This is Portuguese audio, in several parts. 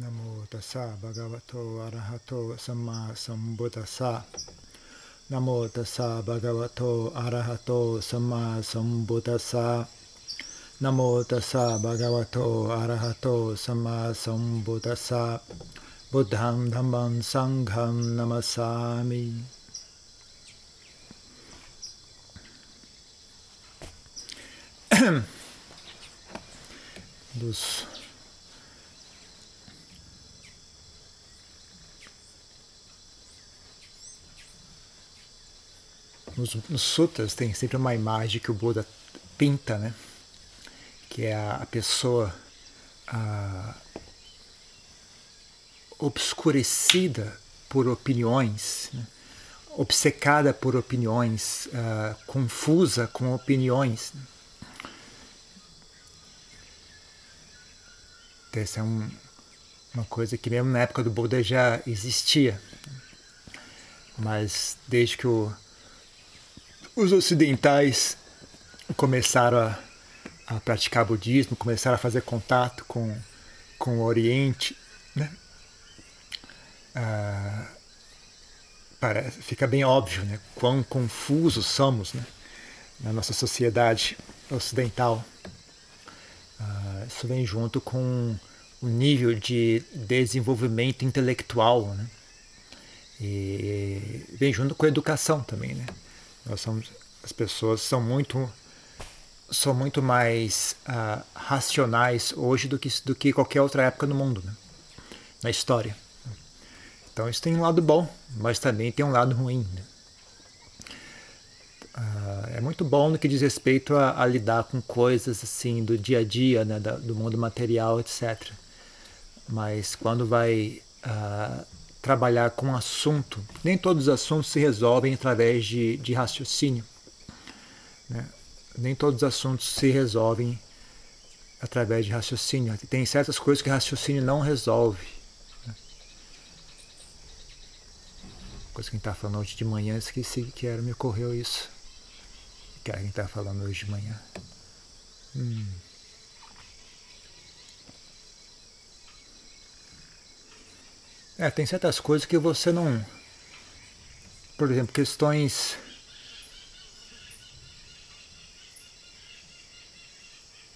นโมตัสสะบะคะวะโตอะระหะโตสัมมาสัมพุทธัสสะนโมตัสสะบะคะวะโตอะระหะโตสัมมาสัมพุทธัสสะนโมตัสสะบะคะวะโตอะระหะโตสัมมาสัมพุทธัสสะบุตังธัมมังสังฆังนามัสสามิดูส nos, nos sutras tem sempre uma imagem que o Buda pinta, né? Que é a, a pessoa a, obscurecida por opiniões, né? obcecada por opiniões, uh, confusa com opiniões. Essa é um, uma coisa que mesmo na época do Buda já existia. Mas desde que o os ocidentais começaram a, a, praticar budismo, começaram a fazer contato com, com o Oriente, né? Ah, parece, fica bem óbvio né? quão confusos somos né? na nossa sociedade ocidental. Ah, isso vem junto com o nível de desenvolvimento intelectual, né? e vem junto com a educação também, né? Nós somos, as pessoas são muito são muito mais uh, racionais hoje do que, do que qualquer outra época no mundo, né? na história. Então isso tem um lado bom, mas também tem um lado ruim. Né? Uh, é muito bom no que diz respeito a, a, lidar com coisas assim do dia a dia, né? Da, do mundo material, etc. Mas quando vai uh, trabalhar com um assunto. Nem todos os assuntos se resolvem através de, de raciocínio. Né? Nem todos os assuntos se resolvem através de raciocínio. Tem certas coisas que raciocínio não resolve. Né? Coisa que a gente está falando hoje de manhã, esqueci que era, me ocorreu isso. Que a gente está falando hoje de manhã. Hum. É, tem certas coisas que você não. Por exemplo, questões.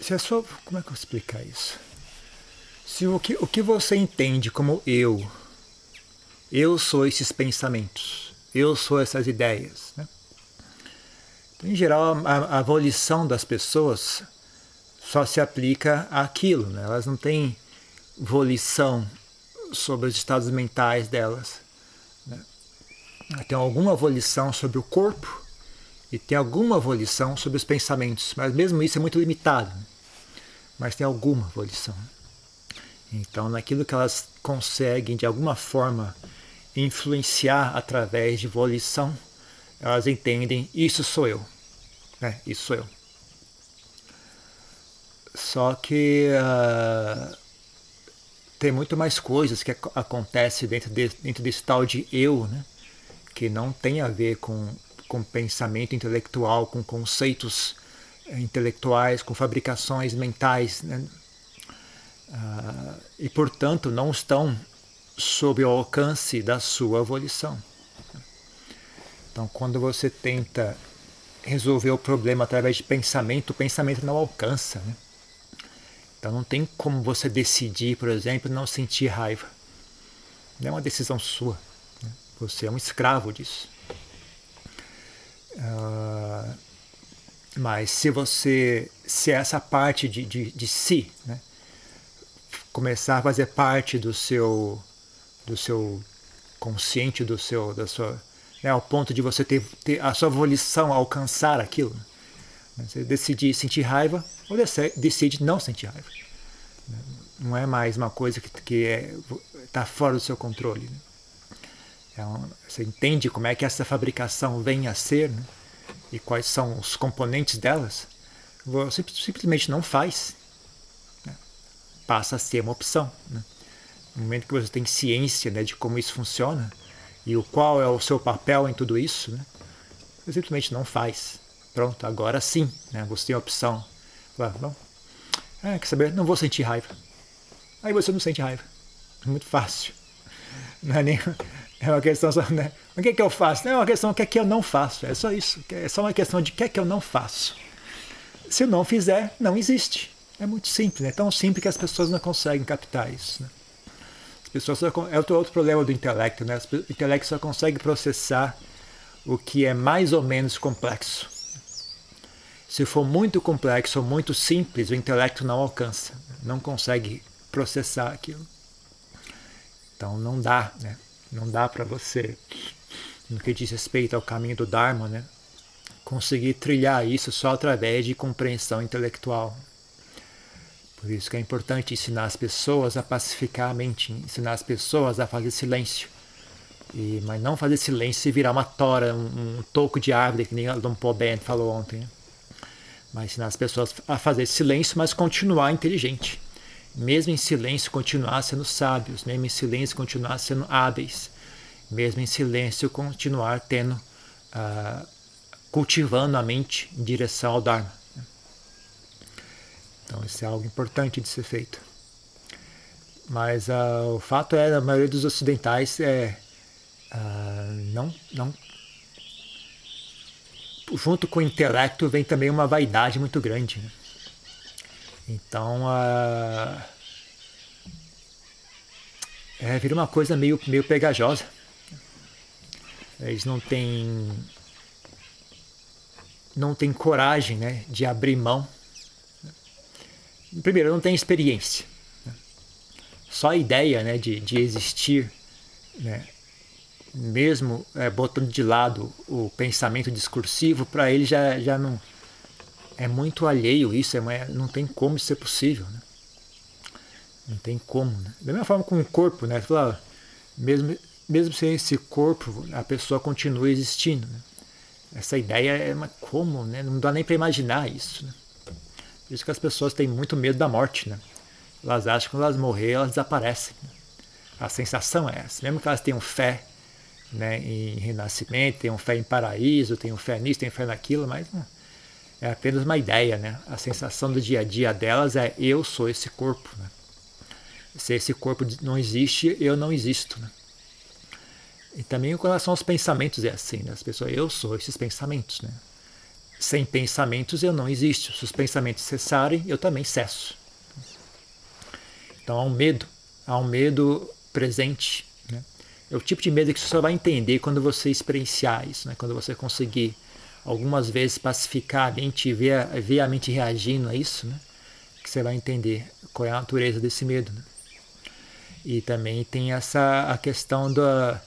Se a sua. Como é que eu vou explicar isso? Se o que, o que você entende como eu, eu sou esses pensamentos, eu sou essas ideias. Né? Em geral, a, a volição das pessoas só se aplica àquilo, né? elas não têm volição sobre os estados mentais delas. Né? Tem alguma volição sobre o corpo e tem alguma volição sobre os pensamentos, mas mesmo isso é muito limitado. Né? Mas tem alguma volição. Então, naquilo que elas conseguem de alguma forma influenciar através de volição, elas entendem: isso sou eu. Né? Isso sou eu. Só que uh, tem muito mais coisas que acontecem dentro, de, dentro desse tal de eu, né? que não tem a ver com, com pensamento intelectual, com conceitos eh, intelectuais, com fabricações mentais. Né? Uh, e, portanto, não estão sob o alcance da sua volição. Então, quando você tenta resolver o problema através de pensamento, o pensamento não alcança. Né? Então não tem como você decidir, por exemplo, não sentir raiva. Não é uma decisão sua. Né? Você é um escravo disso. Uh, mas se você, se essa parte de, de, de si, né, começar a fazer parte do seu, do seu consciente, do seu, da sua, né, ao ponto de você ter, ter a sua volição alcançar aquilo, né? Você decidir sentir raiva, ou decide não sentir raiva. Não é mais uma coisa que está é, tá fora do seu controle. Né? É você entende como é que essa fabricação vem a ser né? e quais são os componentes delas. Você simplesmente não faz. Né? Passa a ser uma opção. Né? No momento que você tem ciência né, de como isso funciona e o qual é o seu papel em tudo isso, né? você simplesmente não faz. Pronto, agora sim, né? você tem a opção. Fala, bom, ah, quer saber? Não vou sentir raiva. Aí você não sente raiva. muito fácil. Não é nem é uma questão só, né? O que é que eu faço? Não é uma questão do que é que eu não faço. É só isso. É só uma questão de o que é que eu não faço. Se eu não fizer, não existe. É muito simples. É tão simples que as pessoas não conseguem captar isso. Né? As pessoas só, é outro, outro problema do intelecto. Né? O intelecto só consegue processar o que é mais ou menos complexo. Se for muito complexo ou muito simples, o intelecto não alcança, não consegue processar aquilo. Então não dá, né? Não dá para você, no que diz respeito ao caminho do Dharma, né? conseguir trilhar isso só através de compreensão intelectual. Por isso que é importante ensinar as pessoas a pacificar a mente, ensinar as pessoas a fazer silêncio. E, mas não fazer silêncio e virar uma tora, um, um toco de árvore, que nem Dom Paul Ben falou ontem. Né? Mas ensinar as pessoas a fazer silêncio, mas continuar inteligente. Mesmo em silêncio, continuar sendo sábios. Mesmo em silêncio, continuar sendo hábeis. Mesmo em silêncio, continuar tendo, uh, cultivando a mente em direção ao Dharma. Então, isso é algo importante de ser feito. Mas uh, o fato é, a maioria dos ocidentais é, uh, não, não junto com o intelecto vem também uma vaidade muito grande. Né? Então, uh, é, vira uma coisa meio, meio pegajosa. Eles não têm não têm coragem né, de abrir mão. Primeiro, não tem experiência. Né? Só a ideia né, de, de existir né, mesmo é, botando de lado o pensamento discursivo, para ele já, já não é muito alheio isso, é, não tem como ser possível. Né? Não tem como. Né? Da mesma forma com o corpo, né? Fala, mesmo, mesmo sem esse corpo, a pessoa continua existindo. Né? Essa ideia é uma como, né? Não dá nem para imaginar isso. Né? Por isso que as pessoas têm muito medo da morte, né? Elas acham que quando elas morrer, elas desaparecem. Né? A sensação é essa. Mesmo que elas tenham fé né, em renascimento, tenham fé em paraíso, tenham fé nisso, tenham fé naquilo, mas é apenas uma ideia, né? A sensação do dia a dia delas é eu sou esse corpo, né? Se esse corpo não existe, eu não existo, né? E também com relação aos pensamentos é assim, né? As pessoas, eu sou esses pensamentos, né? Sem pensamentos eu não existo. Se os pensamentos cessarem, eu também cesso. Então há um medo, há um medo presente é o tipo de medo que você só vai entender quando você experienciar isso, né? quando você conseguir algumas vezes pacificar a mente e ver, ver a mente reagindo a isso, né? que você vai entender qual é a natureza desse medo. Né? E também tem essa a questão da.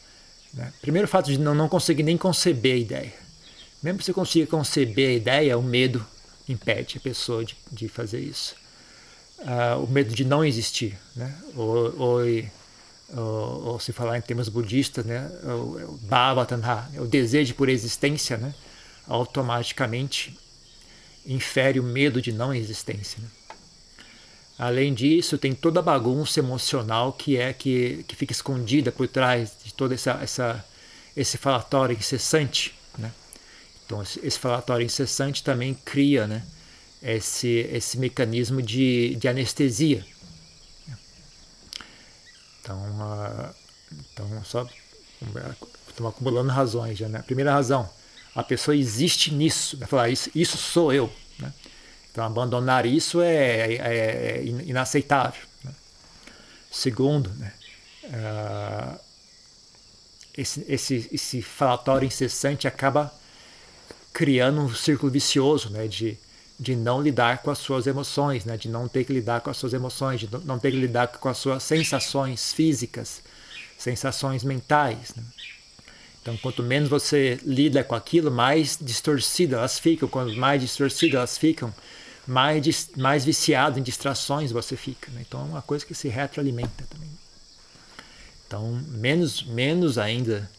Né? Primeiro, fato de não, não conseguir nem conceber a ideia. Mesmo que você consiga conceber a ideia, o medo impede a pessoa de, de fazer isso. Uh, o medo de não existir. Né? Ou, ou ou, ou, se falar em termos budistas, né, o, o bhava tanha, o desejo por existência, né, automaticamente infere o medo de não existência. Né? Além disso, tem toda a bagunça emocional que é que, que fica escondida por trás de todo essa, essa, esse falatório incessante. Né? Então, esse falatório incessante também cria né, esse, esse mecanismo de, de anestesia então, uh, então só estamos acumulando razões já, né? Primeira razão, a pessoa existe nisso, vai falar isso, isso sou eu, né? Então abandonar isso é, é, é inaceitável. Né? Segundo, né? Uh, esse, esse, esse falatório incessante acaba criando um círculo vicioso, né? De de não lidar com as suas emoções, né? de não ter que lidar com as suas emoções, de não ter que lidar com as suas sensações físicas, sensações mentais. Né? Então, quanto menos você lida com aquilo, mais distorcidas elas ficam. Quanto mais distorcidas elas ficam, mais, mais viciado em distrações você fica. Né? Então, é uma coisa que se retroalimenta também. Então, menos, menos ainda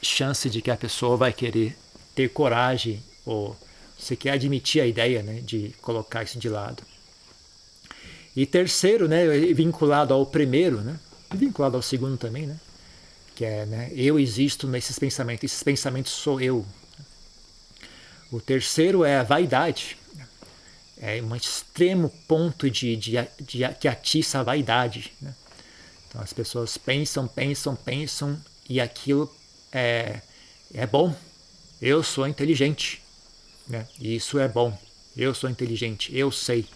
chance de que a pessoa vai querer ter coragem ou você quer admitir a ideia né, de colocar isso de lado. E terceiro, né, vinculado ao primeiro, né, vinculado ao segundo também, né, que é né, eu existo nesses pensamentos, esses pensamentos sou eu. O terceiro é a vaidade. É um extremo ponto de, de, de que atiça a vaidade. Né? Então as pessoas pensam, pensam, pensam e aquilo é, é bom. Eu sou inteligente. Né? E isso é bom. Eu sou inteligente, eu sei,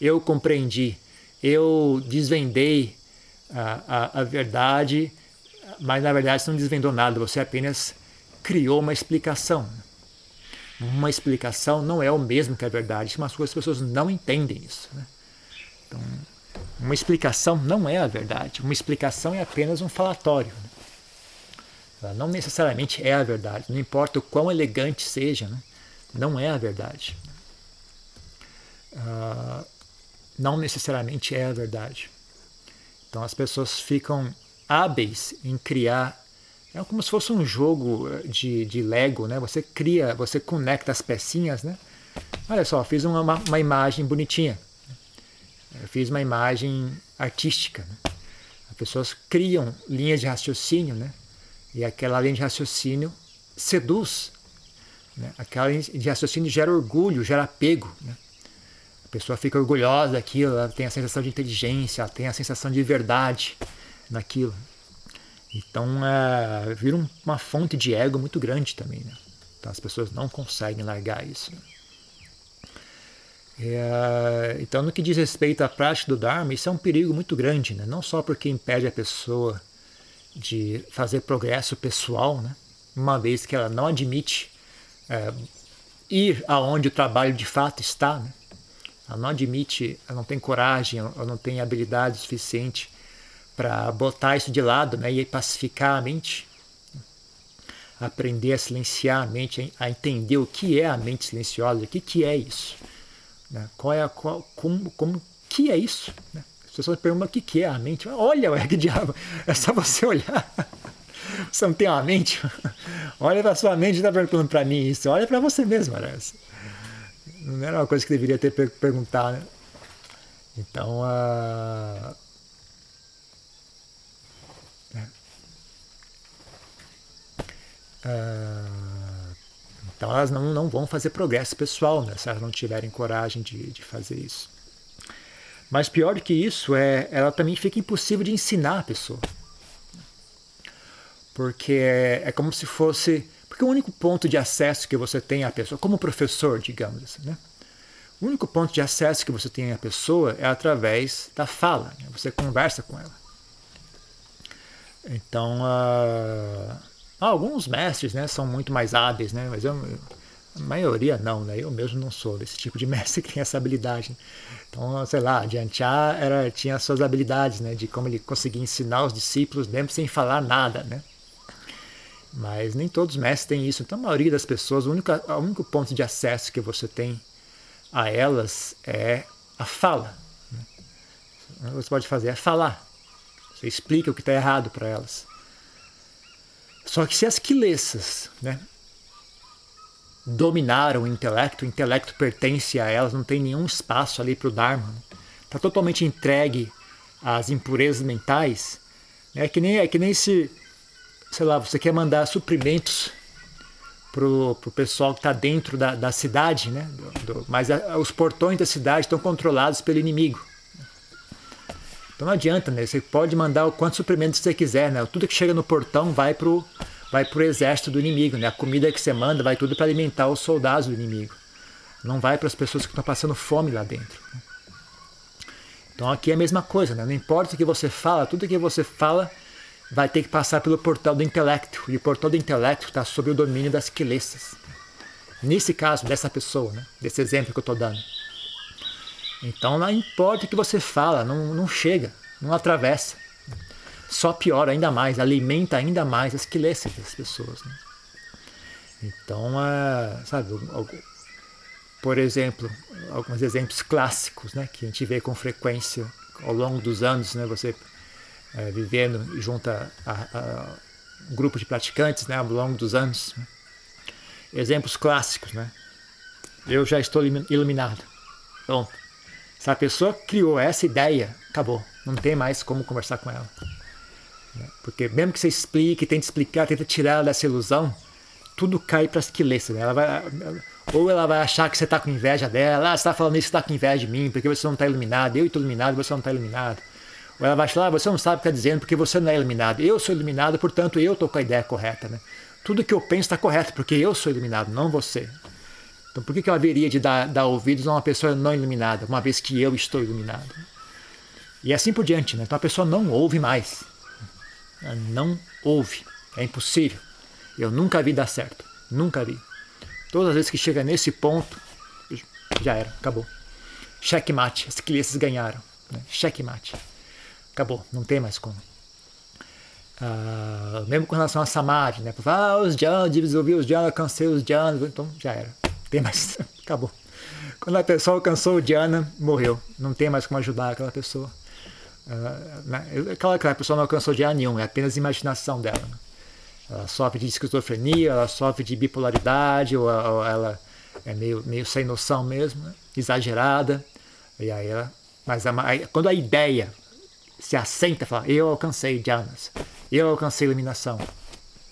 eu compreendi, eu desvendei a, a, a verdade, mas na verdade você não desvendou nada, você apenas criou uma explicação. Uma explicação não é o mesmo que a verdade, mas as pessoas não entendem isso. Né? Então, uma explicação não é a verdade, uma explicação é apenas um falatório. Né? Ela não necessariamente é a verdade, não importa o quão elegante seja, né? Não é a verdade. Uh, não necessariamente é a verdade. Então as pessoas ficam hábeis em criar. É como se fosse um jogo de, de Lego, né? Você cria, você conecta as pecinhas, né? Olha só, fiz uma, uma imagem bonitinha. Eu fiz uma imagem artística. Né? As pessoas criam linhas de raciocínio, né? E aquela linha de raciocínio seduz. Né? Aquela de raciocínio gera orgulho, gera apego. Né? A pessoa fica orgulhosa daquilo, ela tem a sensação de inteligência, ela tem a sensação de verdade naquilo. Então é, vira uma fonte de ego muito grande também. Né? Então as pessoas não conseguem largar isso. Né? É, então, no que diz respeito à prática do Dharma, isso é um perigo muito grande, né? não só porque impede a pessoa de fazer progresso pessoal, né? uma vez que ela não admite é, ir aonde o trabalho de fato está, né? ela não admite, ela não tem coragem, ela não tem habilidade suficiente para botar isso de lado né? e pacificar a mente, aprender a silenciar a mente, a entender o que é a mente silenciosa, o que, que é isso. Né? Qual é a, qual, como, como que é isso? Né? As pessoas perguntam o que, que é a mente. Olha, ué, que diabo, é só você olhar. Você não tem uma mente? Olha para sua mente e está perguntando para mim isso. Olha para você mesmo, parece. Não era uma coisa que deveria ter per né? Então, uh... Uh... Então elas não, não vão fazer progresso pessoal né, se elas não tiverem coragem de, de fazer isso. Mas pior do que isso, é, ela também fica impossível de ensinar a pessoa. Porque é, é como se fosse. Porque o único ponto de acesso que você tem à pessoa, como professor, digamos assim, né? O único ponto de acesso que você tem à pessoa é através da fala. Né? Você conversa com ela. Então, uh, alguns mestres né, são muito mais hábeis, né, mas eu, a maioria não, né? Eu mesmo não sou desse tipo de mestre que tem essa habilidade. Então, sei lá, Dianchá era tinha as suas habilidades, né, de como ele conseguia ensinar os discípulos mesmo sem falar nada, né? Mas nem todos os mestres têm isso. Então, a maioria das pessoas, o único, o único ponto de acesso que você tem a elas é a fala. Né? O que você pode fazer é falar. Você explica o que está errado para elas. Só que se as quilessas né, dominaram o intelecto, o intelecto pertence a elas, não tem nenhum espaço ali para o Dharma, está né, totalmente entregue às impurezas mentais, né, é que nem, é que nem se, sei lá, você quer mandar suprimentos pro, pro pessoal que está dentro da, da cidade, né? Do, do, mas a, os portões da cidade estão controlados pelo inimigo. Então não adianta, né? Você pode mandar o quanto suprimento você quiser, né? Tudo que chega no portão vai pro vai pro exército do inimigo, né? A comida que você manda vai tudo para alimentar os soldados do inimigo. Não vai para as pessoas que estão passando fome lá dentro. Então aqui é a mesma coisa, né? Não importa o que você fala, tudo que você fala vai ter que passar pelo portal do intelecto. E o portal do intelecto está sob o domínio das quilessas. Nesse caso, dessa pessoa, né? desse exemplo que eu estou dando. Então não importa o que você fala, não, não chega, não atravessa. Só piora ainda mais, alimenta ainda mais as quilências das pessoas. Né? Então, é, sabe, por exemplo, alguns exemplos clássicos né, que a gente vê com frequência ao longo dos anos, né, você é, vivendo junto a, a, a, um grupo de praticantes né, ao longo dos anos. Exemplos clássicos, né? Eu já estou iluminado. Pronto. Se a pessoa criou essa ideia, acabou. Não tem mais como conversar com ela. Porque mesmo que você explique, tente explicar, tenta tirar ela dessa ilusão, tudo cai para as quilências. Né? Ela vai, ou ela vai achar que você está com inveja dela, ah, você está falando isso, está com inveja de mim, porque você não está iluminado, eu estou iluminado, você não está iluminado. Ela vai falar, ah, você não sabe o que está dizendo porque você não é iluminado. Eu sou iluminado, portanto eu estou com a ideia correta. Né? Tudo que eu penso está correto, porque eu sou iluminado, não você. Então por que, eu haveria de dar, dar ouvidos a uma pessoa não iluminada, uma vez que eu estou iluminado? E assim por diante. Né? Então a pessoa não ouve mais. Não ouve. É impossível. Eu nunca vi dar certo. Nunca vi. Todas as vezes que chega nesse ponto, já era, acabou. Checkmate, as crianças ganharam. Né? Checkmate. Acabou, não tem mais como. Uh, mesmo com relação a Samadhi, né? Ah, os jhanas, desenvolvi os jhanas, alcancei os jhanas, então já era. Tem mais, acabou. Quando a pessoa alcançou o jhana, morreu. Não tem mais como ajudar aquela pessoa. Uh, né? Aquela, aquela pessoa não alcançou jhana nenhum, é apenas imaginação dela. Né? Ela sofre de esquizofrenia, ela sofre de bipolaridade, ou, ou ela é meio, meio sem noção mesmo, né? exagerada. E aí ela, mas a, quando a ideia se assenta e fala, eu alcancei jhanas, eu alcancei iluminação.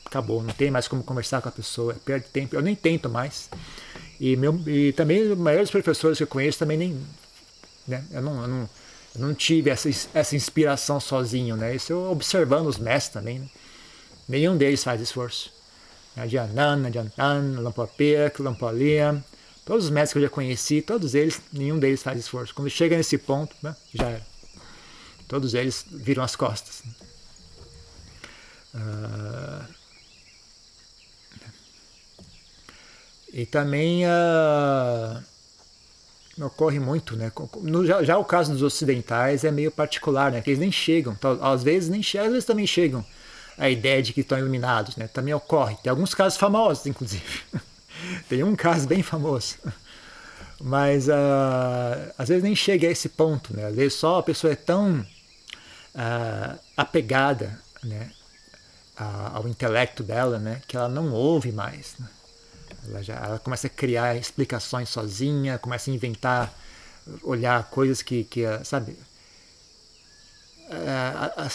Acabou, não tem mais como conversar com a pessoa, perde tempo, eu nem tento mais. E, meu, e também os maiores professores que eu conheço também nem. Né, eu, não, eu, não, eu não tive essa, essa inspiração sozinho, né? Isso eu observando os mestres também. Né? Nenhum deles faz esforço. Adianan, Adiantan, Lampopek, Lampolia, todos os mestres que eu já conheci, todos eles, nenhum deles faz esforço. Quando chega nesse ponto, né, já era. Todos eles viram as costas. Uh, e também uh, ocorre muito, né? No, já, já, o caso dos ocidentais é meio particular, né? Que eles nem chegam, às vezes nem chegam, às vezes também chegam a ideia de que estão iluminados, né? Também ocorre. Tem alguns casos famosos, inclusive. Tem um caso bem famoso. Mas uh, às vezes nem chega a esse ponto, né? Às vezes só a pessoa é tão uh, apegada né, ao intelecto dela, né, que ela não ouve mais. Né? Ela, já, ela começa a criar explicações sozinha, começa a inventar, olhar coisas que, que sabe? Uh,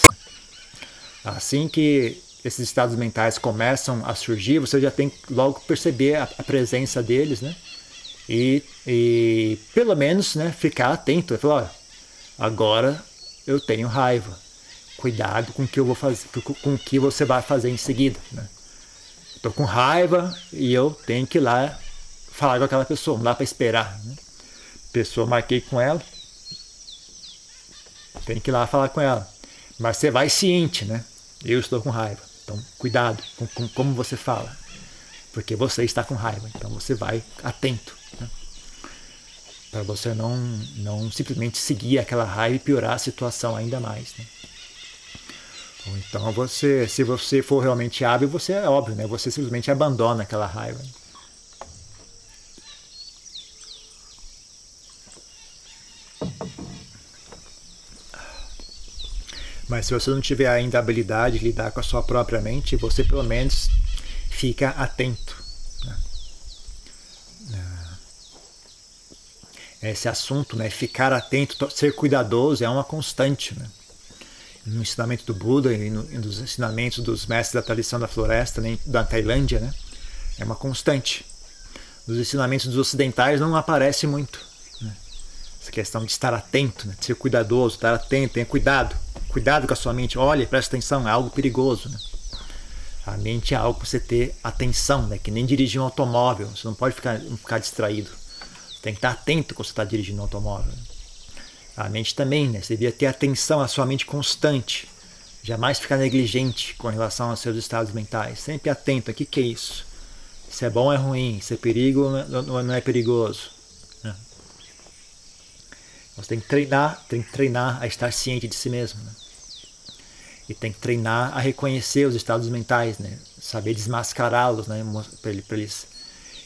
assim que esses estados mentais começam a surgir, você já tem logo perceber a, a presença deles, né? E, e, pelo menos né, ficar atento. Falar, agora eu tenho raiva. Cuidado com o que eu vou fazer, com o que você vai fazer em seguida. Né? Estou com raiva e eu tenho que ir lá falar com aquela pessoa, não dá para esperar. Né? Pessoa, marquei com ela, tem que ir lá falar com ela. Mas você vai ciente, né? Eu estou com raiva. Então, cuidado com, com como você fala. Porque você está com raiva. Então, você vai atento para você não, não simplesmente seguir aquela raiva e piorar a situação ainda mais. Né? Então você, se você for realmente hábil, você é óbvio, né? Você simplesmente abandona aquela raiva. Mas se você não tiver ainda a habilidade de lidar com a sua própria mente, você pelo menos fica atento esse assunto, né? Ficar atento, ser cuidadoso é uma constante, né? No ensinamento do Buda e, no, e nos ensinamentos dos mestres da tradição da floresta, né? da Tailândia, né? É uma constante. Nos ensinamentos dos ocidentais não aparece muito. Né? Essa questão de estar atento, né? de ser cuidadoso, estar atento, tenha cuidado. Cuidado com a sua mente. Olhe, presta atenção, é algo perigoso. Né? A mente é algo para você ter atenção, né? que nem dirigir um automóvel. Você não pode ficar, ficar distraído tem que estar atento quando você está dirigindo um automóvel. A mente também, né? Você devia ter atenção à sua mente constante. Jamais ficar negligente com relação aos seus estados mentais. Sempre atento. O que, que é isso? Se é bom é ruim? Se é perigo ou não é perigoso? Né? Você tem que treinar, tem que treinar a estar ciente de si mesmo. Né? E tem que treinar a reconhecer os estados mentais, né? Saber desmascará-los, né? Para eles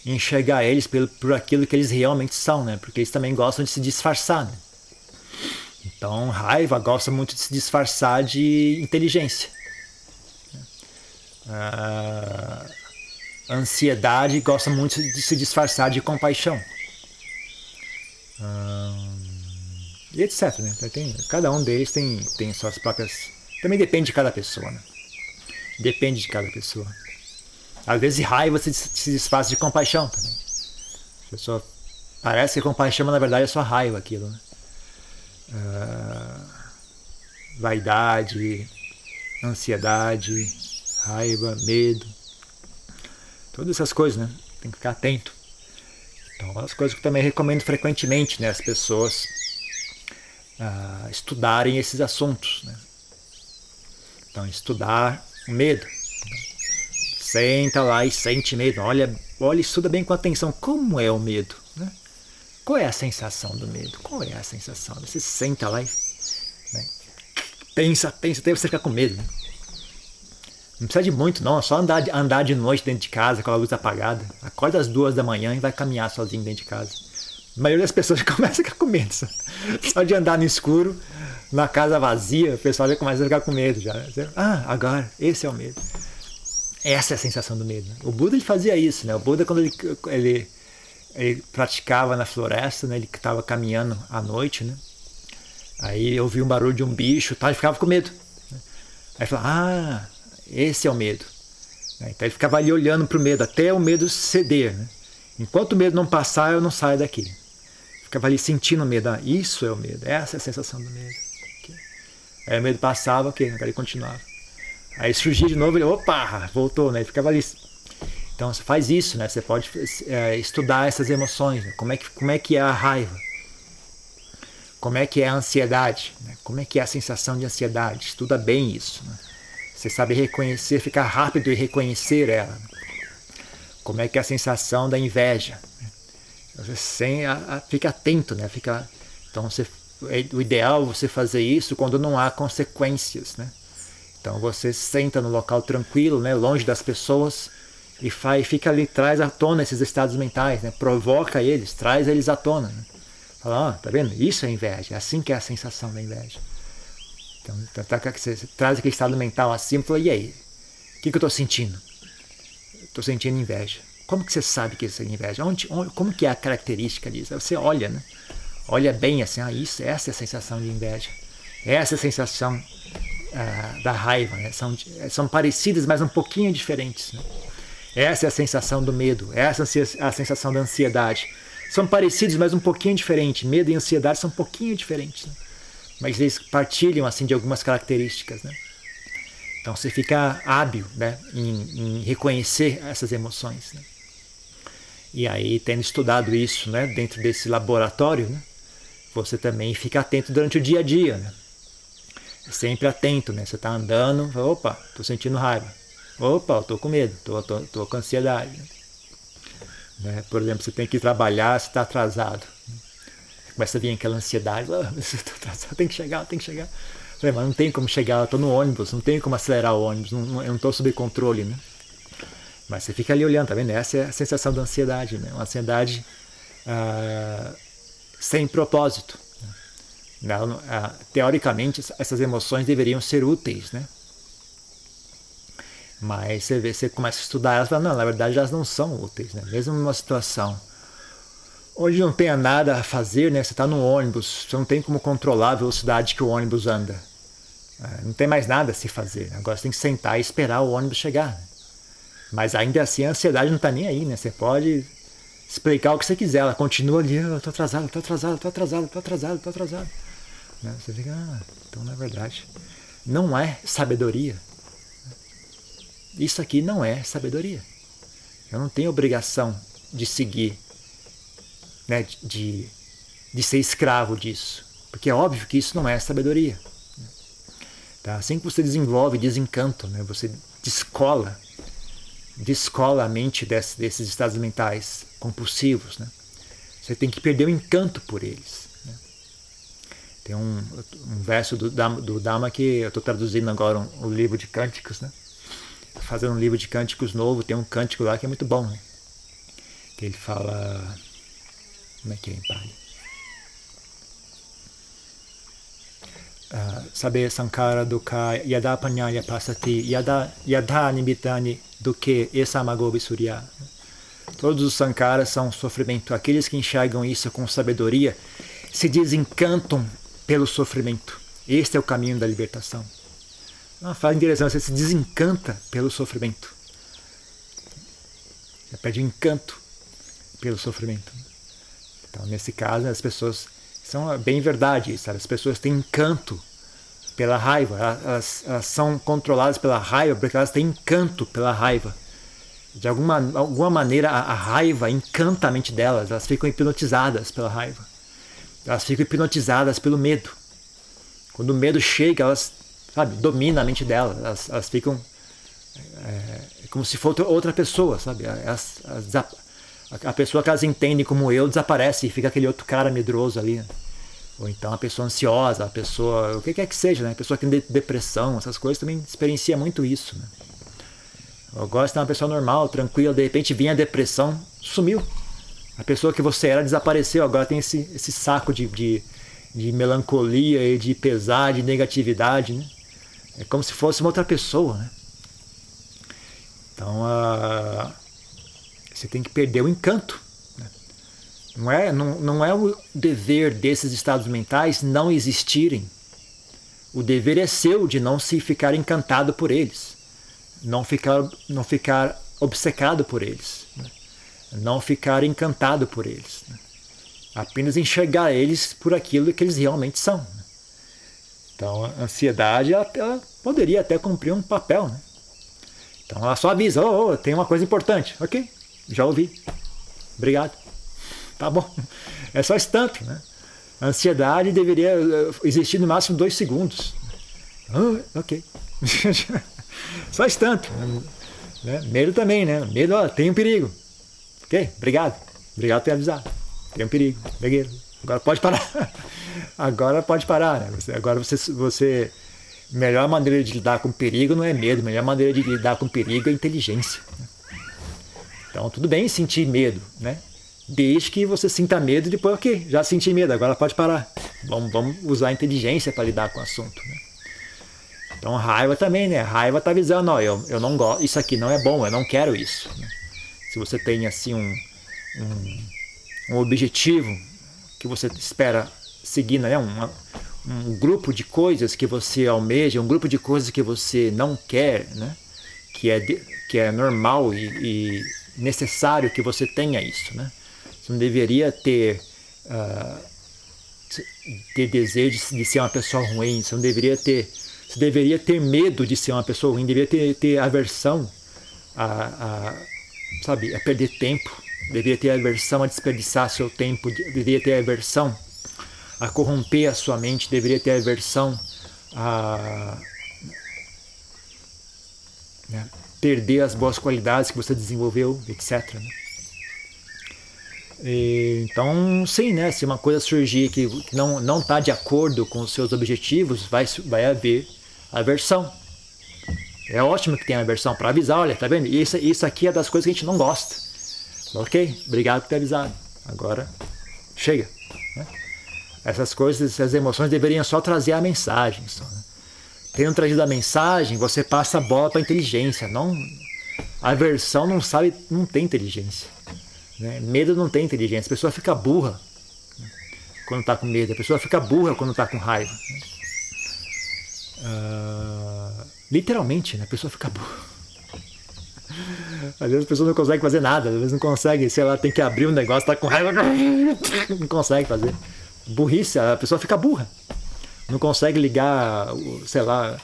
enxergar eles por, por aquilo que eles realmente são, né? Porque eles também gostam de se disfarçar, né? Então, raiva gosta muito de se disfarçar de inteligência. A ansiedade gosta muito de se disfarçar de compaixão. e etc. Né? Tem, cada um deles tem, tem suas próprias. Também depende de cada pessoa. Né? Depende de cada pessoa. Às vezes raiva se, se desfaz de compaixão também. A pessoa parece que compaixão, mas na verdade é só raiva aquilo. Né? Uh... vaidade, ansiedade, raiva, medo, todas essas coisas, né? Tem que ficar atento. Então, as coisas que eu também recomendo frequentemente, né? As pessoas ah, estudarem esses assuntos, né? Então, estudar o medo. Senta lá e sente medo. Olha, olha, estuda bem com atenção. Como é o medo? Né? Qual é a sensação do medo? Qual é a sensação? Você senta lá e né? pensa, pensa, até você ficar com medo. Né? Não precisa de muito, não. É só andar, andar de noite dentro de casa com a luz apagada. Acorda às duas da manhã e vai caminhar sozinho dentro de casa. A maioria das pessoas já começa a ficar com medo. Só, só de andar no escuro, na casa vazia, o pessoal já começa a ficar com medo. Já. Ah, agora, esse é o medo. Essa é a sensação do medo. O Buda ele fazia isso, né? O Buda, quando ele, ele, ele praticava na floresta, né? ele estava caminhando à noite, né? Aí ouvia um barulho de um bicho, tal, ele ficava com medo. Aí falava, ah, esse é o medo. Né? Então ele ficava ali olhando para o medo, até o medo ceder. Né? Enquanto o medo não passar, eu não saio daqui. Ficava ali sentindo o medo. Ah, isso é o medo. Essa é a sensação do medo. Aí o medo passava, ok, ele continuava. Aí surgia de novo, ele, opa, voltou, né? Ficava ali. Então você faz isso, né? Você pode é, estudar essas emoções. Né? Como, é que, como é que é a raiva? Como é que é a ansiedade? Né? Como é que é a sensação de ansiedade? Estuda bem isso. Né? Você sabe reconhecer, ficar rápido e reconhecer ela. Como é que é a sensação da inveja? Você sem, a, a, fica atento, né? Fica, então você, é, o ideal é você fazer isso quando não há consequências, né? Então você senta no local tranquilo, né, longe das pessoas e faz, fica ali, traz à tona esses estados mentais, né? Provoca eles, traz eles à tona. Né? Fala, ó, tá vendo? Isso é inveja, é assim que é a sensação da inveja. Então, tá, tá, você traz aquele estado mental assim e fala, e aí? O que, que eu estou sentindo? Estou sentindo inveja. Como que você sabe que isso é inveja? Onde, onde, como que é a característica disso? Você olha, né? Olha bem assim, ah, isso, essa é a sensação de inveja. Essa é a sensação ah, da raiva. Né? São, são parecidas, mas um pouquinho diferentes. Né? Essa é a sensação do medo. Essa é a sensação da ansiedade. São parecidos, mas um pouquinho diferentes. Medo e ansiedade são um pouquinho diferentes. Né? mas eles partilham assim de algumas características, né? Então você fica hábil, né, em, em reconhecer essas emoções. Né? E aí, tendo estudado isso, né, dentro desse laboratório, né, você também fica atento durante o dia a dia, né? Sempre atento, né? Você está andando, opa, estou sentindo raiva. Opa, estou com medo, estou com ansiedade. Né? Por exemplo, você tem que trabalhar, você está atrasado começa a vir aquela ansiedade, oh, tem que chegar, tem que chegar. Falei, mas não tem como chegar, eu tô no ônibus, não tem como acelerar o ônibus, não, eu não estou sob controle, né? Mas você fica ali olhando, tá vendo? Essa é a sensação da ansiedade, né? Uma ansiedade ah, sem propósito. Né? Não, ah, teoricamente, essas emoções deveriam ser úteis, né? Mas você, vê, você começa a estudar elas e fala, não, na verdade elas não são úteis, né? Mesmo numa situação onde não tenha nada a fazer, né? Você está no ônibus, você não tem como controlar a velocidade que o ônibus anda. É, não tem mais nada a se fazer. Agora você tem que sentar e esperar o ônibus chegar. Né? Mas ainda assim a ansiedade não está nem aí, né? Você pode explicar o que você quiser, ela continua ali, eu tô atrasado, tô atrasado, tô atrasado, tô atrasado, tô atrasado. Né? Você fica, ah, então na verdade, não é sabedoria. Isso aqui não é sabedoria. Eu não tenho obrigação de seguir né, de, de ser escravo disso. Porque é óbvio que isso não é sabedoria. Tá? Assim que você desenvolve desencanto, né, você descola, descola a mente desse, desses estados mentais compulsivos. Né? Você tem que perder o encanto por eles. Tem um, um verso do, do Dhamma que eu estou traduzindo agora um, um, livro de cânticos, né? fazendo um livro de cânticos novo, tem um cântico lá que é muito bom. Né? Que ele fala como é que é em Pali? Uh, sabe sankara dukkha yada panyaya pasati yada nimitani dukke esamagobi surya. Todos os sankaras são sofrimento. Aqueles que enxergam isso com sabedoria se desencantam pelo sofrimento. Este é o caminho da libertação. Uma frase interessante, você se desencanta pelo sofrimento. Você perde o encanto pelo sofrimento. Então, nesse caso, as pessoas são bem verdade, sabe? As pessoas têm encanto pela raiva. Elas, elas, são controladas pela raiva porque elas têm encanto pela raiva. De alguma, alguma maneira, a, a raiva encanta a mente delas. Elas ficam hipnotizadas pela raiva. Elas ficam hipnotizadas pelo medo. Quando o medo chega, elas, sabe, domina a mente delas. Elas, elas ficam é, como se fosse outra pessoa, sabe? Elas, elas, a, a pessoa que elas entendem como eu desaparece e fica aquele outro cara medroso ali. Né? ou então a pessoa ansiosa, a pessoa, o que quer que seja, né? A pessoa que tem depressão, essas coisas também experiencia muito isso, né? Eu gosto de uma pessoa normal, tranquila, de repente vinha a depressão, sumiu. A pessoa que você era desapareceu, agora tem esse, esse saco de, de, de melancolia e de pesar, de negatividade, né? É como se fosse uma outra pessoa, né? Então, você tem que perder o encanto não é, não, não é o dever desses estados mentais não existirem. O dever é seu de não se ficar encantado por eles, não ficar, não ficar obcecado por eles, né? Não ficar encantado por eles. Né? Apenas enxergar eles por aquilo que eles realmente são. Né? Então a ansiedade ela, ela, poderia até cumprir um papel. Né? Então ela só avisa: oh, oh, tem uma coisa importante. Ok, já ouvi. Obrigado. Tá bom. É só esse tanto, né? A ansiedade deveria eh, existir no máximo dois segundos. Ah, ok. só esse tanto. Né? Medo também, né? Medo, ó, tem um perigo. Ok? Obrigado. Obrigado por ter avisado. Tem um perigo. Peguei. Agora pode parar. Agora pode parar. Né? Agora você, você. Melhor maneira de lidar com perigo não é medo. Melhor maneira de lidar com perigo é inteligência. Então, tudo bem sentir medo, né? Desde que você sinta medo depois, ok, já senti medo, agora pode parar. Vamos, vamos usar a inteligência para lidar com o assunto. Né? Então raiva também, né? raiva tá avisando, ó, eu, eu não gosto, isso aqui não é bom, eu não quero isso. Né? Se você tem assim um, um, um, objetivo que você espera seguir, né? Um, um grupo de coisas que você almeja, um grupo de coisas que você não quer, né? Que é, de, que é normal e, e necessário que você tenha isso, né? Você não deveria ter, uh, ter desejo de ser uma pessoa ruim. Você não deveria ter. Você deveria ter medo de ser uma pessoa ruim. Deveria ter, ter aversão a, sabe, a perder tempo. Deveria ter aversão a desperdiçar seu tempo. Deveria ter aversão a corromper a sua mente. Deveria ter aversão a né, perder as boas qualidades que você desenvolveu, etc. Né? Então, sim, né? Se uma coisa surgir que não não está de acordo com os seus objetivos, vai, vai haver aversão. É ótimo que tenha aversão para avisar, olha, tá vendo? Isso, isso aqui é das coisas que a gente não gosta. Ok, obrigado por ter avisado. Agora, chega. Né? Essas coisas, essas emoções deveriam só trazer a mensagem. Só, né? Tendo trazido a mensagem, você passa a bola para a inteligência. Não, a aversão não sabe, não tem inteligência. Né? Medo não tem inteligência, a pessoa fica burra né? quando está com medo, a pessoa fica burra quando está com raiva. Uh, literalmente, né? a pessoa fica burra. Às vezes a pessoa não consegue fazer nada, às vezes não consegue, sei lá, tem que abrir um negócio, tá com raiva, não consegue fazer. Burrice, a pessoa fica burra. Não consegue ligar, sei lá.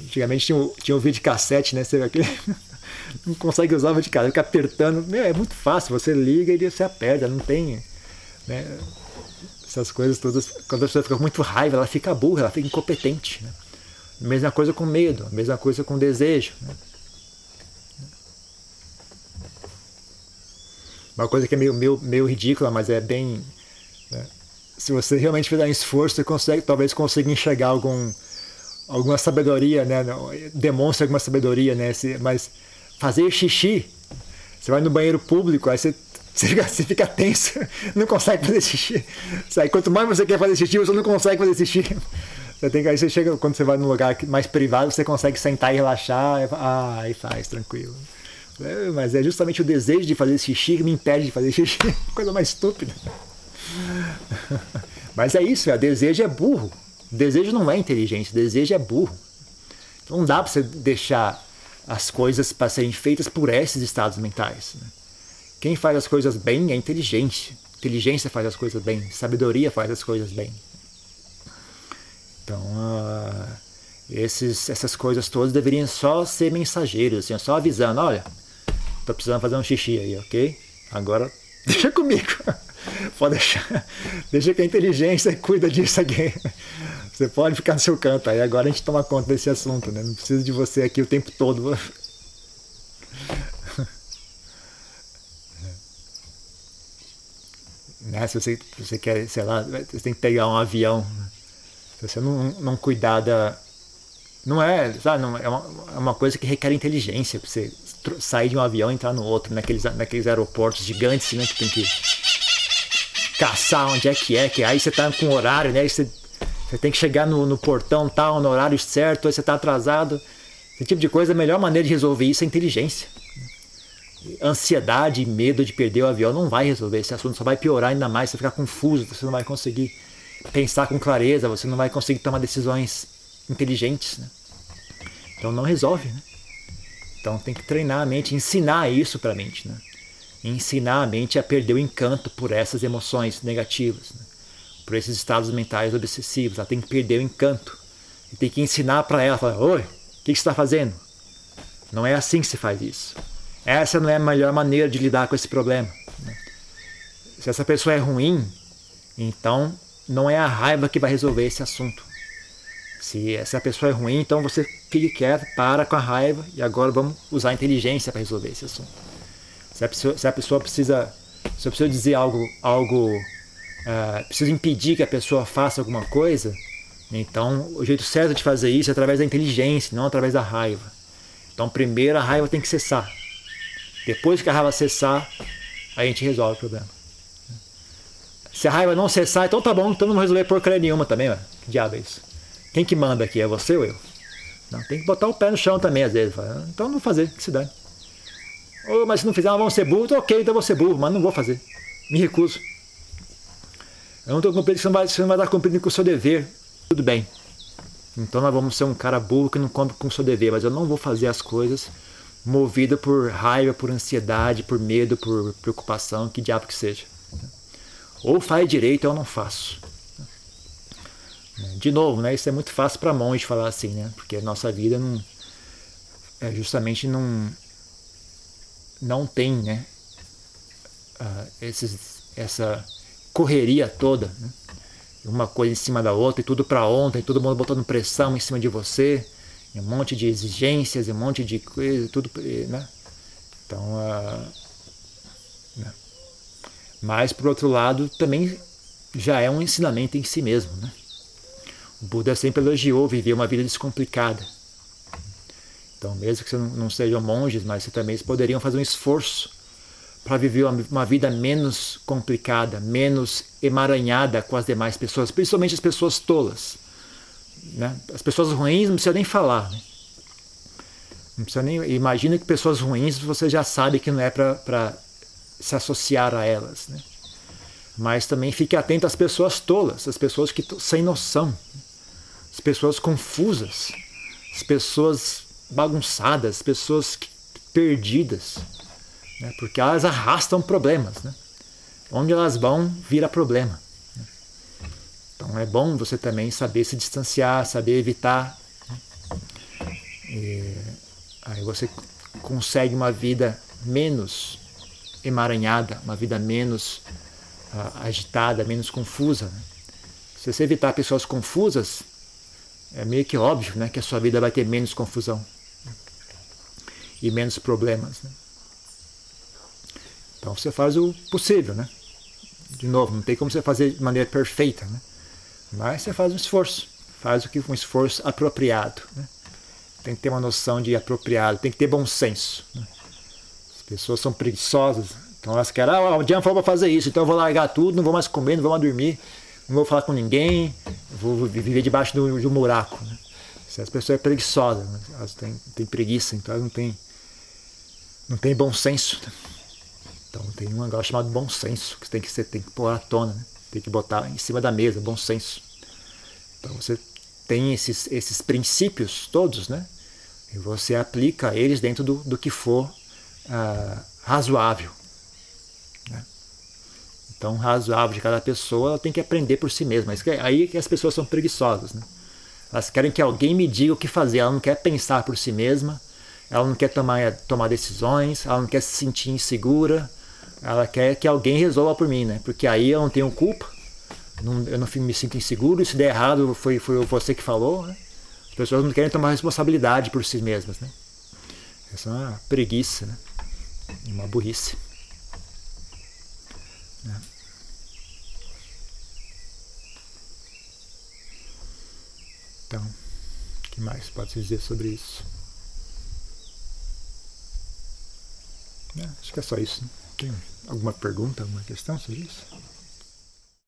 Antigamente tinha, tinha um vídeo de cassete, né? Você aquele não consegue usar o de casa, fica apertando. É muito fácil, você liga e você aperta, não tem. Né, essas coisas todas. Quando a pessoa fica muito raiva, ela fica burra, ela fica incompetente. Né? Mesma coisa com medo, mesma coisa com desejo. Né? Uma coisa que é meio, meio, meio ridícula, mas é bem. Né? Se você realmente fizer um esforço, você consegue, talvez consiga enxergar algum, alguma sabedoria, né? demonstra alguma sabedoria, né? mas fazer xixi. Você vai no banheiro público, aí você, você, fica tenso, não consegue fazer xixi. Quanto mais você quer fazer xixi, você não consegue fazer xixi. Você tem que, aí você chega, quando você vai num lugar mais privado, você consegue sentar e relaxar, ah, e faz, tranquilo. É, mas é justamente o desejo de fazer xixi que me impede de fazer xixi. Coisa mais estúpida. Mas é isso, é, desejo é burro. Desejo não é inteligente, desejo é burro. Então não dá para você deixar as coisas para serem feitas por esses estados mentais. Né? Quem faz as coisas bem é inteligente. Inteligência faz as coisas bem. Sabedoria faz as coisas bem. Então, uh, esses, essas coisas todas deveriam só ser mensageiros, assim, só avisando, olha, tô precisando fazer um xixi aí, ok? Agora deixa comigo. Pode deixar. Deixa que a inteligência cuida disso aqui. Você pode ficar no seu canto aí. Agora a gente toma conta desse assunto, né? Não precisa de você aqui o tempo todo. Né? Se você, você quer, sei lá, você tem que pegar um avião. Você não, não cuidar da. Não é, sabe, não, é, uma, é uma coisa que requer inteligência. Você sair de um avião e entrar no outro, naqueles, naqueles aeroportos gigantes, né? Que tem que caçar onde é que é, que aí você tá com horário, né? Aí você, você tem que chegar no, no portão tal, no horário certo, aí você tá atrasado. Esse tipo de coisa, a melhor maneira de resolver isso é inteligência. Ansiedade medo de perder o avião não vai resolver esse assunto, só vai piorar ainda mais, você ficar confuso, você não vai conseguir pensar com clareza, você não vai conseguir tomar decisões inteligentes. Né? Então não resolve. Né? Então tem que treinar a mente, ensinar isso para a mente. Né? Ensinar a mente a perder o encanto por essas emoções negativas, né? por esses estados mentais obsessivos. Ela tem que perder o encanto. E tem que ensinar para ela, falar, oi, o que, você está fazendo? Não é assim que se faz isso. Essa não é a melhor maneira de lidar com esse problema. Né? Se essa pessoa é ruim, então não é a raiva que vai resolver esse assunto. Se essa pessoa é ruim, então você fique quieto, para com a raiva e agora vamos usar a inteligência para resolver esse assunto. Se a pessoa, se a pessoa precisa, se eu preciso dizer algo, algo, uh, preciso impedir que a pessoa faça alguma coisa, então o jeito certo de fazer isso é através da inteligência, não através da raiva. Então primeiro a raiva tem que cessar. Depois que a raiva cessar, a gente resolve o problema. Se a raiva não cessar, então tá bom, então não vou resolver porcaria nenhuma também, ué. Que diabo é isso? Quem que manda aqui? É você ou eu? Não, tem que botar o pé no chão também, às vezes. Então não fazer, que se dane. Oh, mas se não fizer, vão ser burros. Ok, então vou ser burro, mas não vou fazer. Me recuso. Eu não estou cumprindo, você não, vai, você não vai dar cumprindo com o seu dever. Tudo bem. Então nós vamos ser um cara burro que não cumpre com o seu dever, mas eu não vou fazer as coisas movido por raiva, por ansiedade, por medo, por preocupação, que diabo que seja. Ou faz direito ou não faço. De novo, né, isso é muito fácil para monge falar assim, né, porque a nossa vida não é justamente não não tem, né, uh, esses, essa correria toda, né? uma coisa em cima da outra e tudo para ontem, todo mundo botando pressão em cima de você, um monte de exigências, um monte de coisa, tudo, né? Então, uh? Mas por outro lado, também já é um ensinamento em si mesmo, né? O Buda sempre elogiou viver uma vida descomplicada. Então, mesmo que você não sejam monges, mas você também poderiam fazer um esforço para viver uma vida menos complicada, menos emaranhada com as demais pessoas, principalmente as pessoas tolas. Né? As pessoas ruins não precisa nem falar. Né? Não precisa nem. Imagina que pessoas ruins você já sabe que não é para se associar a elas. Né? Mas também fique atento às pessoas tolas, às pessoas que sem noção, as pessoas confusas, as pessoas bagunçadas, as pessoas perdidas. Né? Porque elas arrastam problemas. Né? Onde elas vão, vira problema. Então é bom você também saber se distanciar, saber evitar. E aí você consegue uma vida menos emaranhada, uma vida menos uh, agitada, menos confusa. Né? Se você evitar pessoas confusas, é meio que óbvio né, que a sua vida vai ter menos confusão né? e menos problemas. Né? Então você faz o possível, né? De novo, não tem como você fazer de maneira perfeita, né? Mas você faz um esforço, faz o que um esforço apropriado. Né? Tem que ter uma noção de apropriado, tem que ter bom senso. Né? As pessoas são preguiçosas, então elas querem, ah, o Diana falou para fazer isso, então eu vou largar tudo, não vou mais comer, não vou mais dormir, não vou falar com ninguém, vou viver debaixo de um buraco. Né? As pessoas são preguiçosas, né? elas têm, têm preguiça, então elas não têm, não têm bom senso. Né? Então tem um negócio chamado bom senso, que tem que, ser, tem que pôr à tona. Né? Tem que botar em cima da mesa, bom senso. Então você tem esses, esses princípios todos, né? E você aplica eles dentro do, do que for ah, razoável. Né? Então, razoável de cada pessoa, ela tem que aprender por si mesma. Aí que as pessoas são preguiçosas, né? Elas querem que alguém me diga o que fazer. Ela não quer pensar por si mesma. Ela não quer tomar, tomar decisões. Ela não quer se sentir insegura. Ela quer que alguém resolva por mim, né? Porque aí eu não tenho culpa. Eu não me sinto inseguro. Se der errado, foi, foi você que falou, né? As pessoas não querem tomar responsabilidade por si mesmas, né? Essa é uma preguiça, né? Uma burrice. Né? Então, o que mais pode se dizer sobre isso? É, acho que é só isso. Né? Tem alguma pergunta, alguma questão sobre isso?